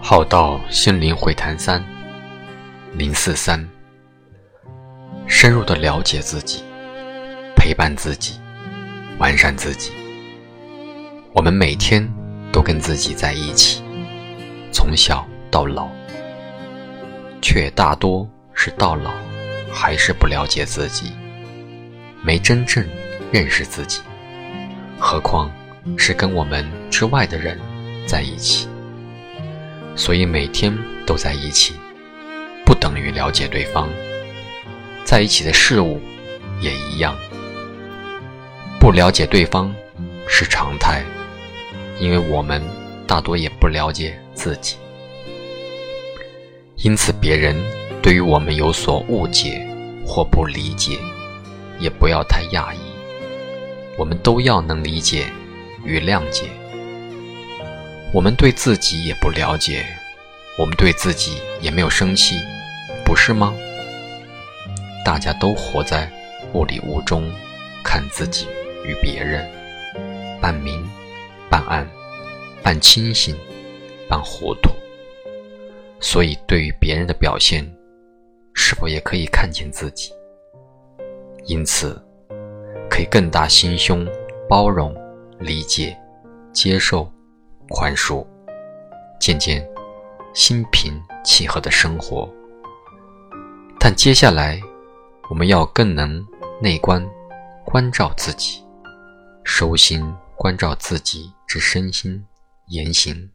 好道心灵会谈三零四三，深入的了解自己，陪伴自己，完善自己。我们每天都跟自己在一起，从小到老，却大多是到老还是不了解自己，没真正认识自己，何况是跟我们之外的人在一起。所以每天都在一起，不等于了解对方。在一起的事物也一样，不了解对方是常态，因为我们大多也不了解自己。因此，别人对于我们有所误解或不理解，也不要太讶异。我们都要能理解与谅解。我们对自己也不了解，我们对自己也没有生气，不是吗？大家都活在雾里雾中，看自己与别人，半明半暗，半清醒半糊涂。所以，对于别人的表现，是否也可以看见自己？因此，可以更大心胸，包容、理解、接受。宽恕，渐渐心平气和的生活。但接下来，我们要更能内观，关照自己，收心关照自己之身心言行，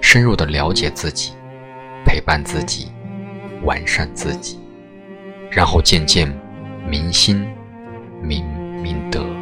深入的了解自己，陪伴自己，完善自己然后渐渐明心明明德。